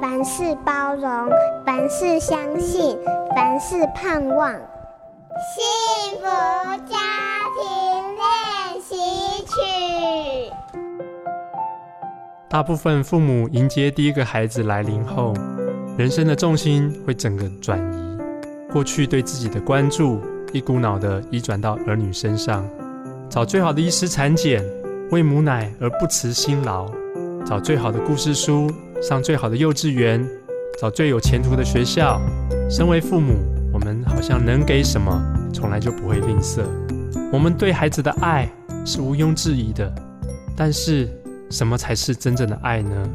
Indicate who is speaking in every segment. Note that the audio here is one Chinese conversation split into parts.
Speaker 1: 凡事包容，凡事相信，凡事盼望。幸福家庭练习曲。
Speaker 2: 大部分父母迎接第一个孩子来临后，人生的重心会整个转移，过去对自己的关注，一股脑的移转到儿女身上，找最好的医师产检，喂母奶而不辞辛劳，找最好的故事书，上最好的幼稚园，找最有前途的学校。身为父母，我们好像能给什么，从来就不会吝啬。我们对孩子的爱是毋庸置疑的，但是什么才是真正的爱呢？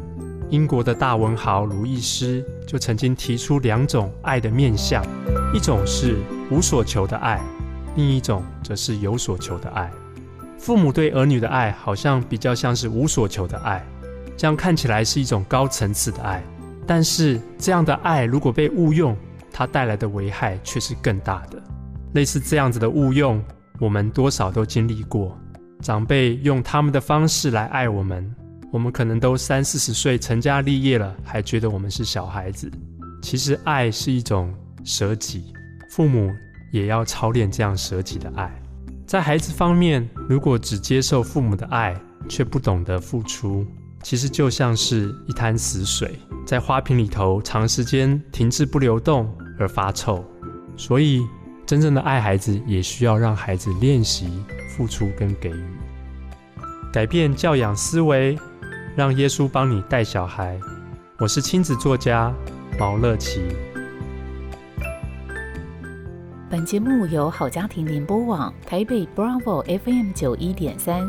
Speaker 2: 英国的大文豪鲁易斯就曾经提出两种爱的面向，一种是无所求的爱，另一种则是有所求的爱。父母对儿女的爱好像比较像是无所求的爱，这样看起来是一种高层次的爱，但是这样的爱如果被误用，它带来的危害却是更大的。类似这样子的误用，我们多少都经历过。长辈用他们的方式来爱我们，我们可能都三四十岁成家立业了，还觉得我们是小孩子。其实爱是一种舍己，父母也要操练这样舍己的爱。在孩子方面，如果只接受父母的爱，却不懂得付出，其实就像是一滩死水，在花瓶里头长时间停滞不流动而发臭。所以，真正的爱孩子，也需要让孩子练习付出跟给予，改变教养思维，让耶稣帮你带小孩。我是亲子作家毛乐琪。
Speaker 3: 本节目由好家庭联播网、台北 Bravo FM 九一点三、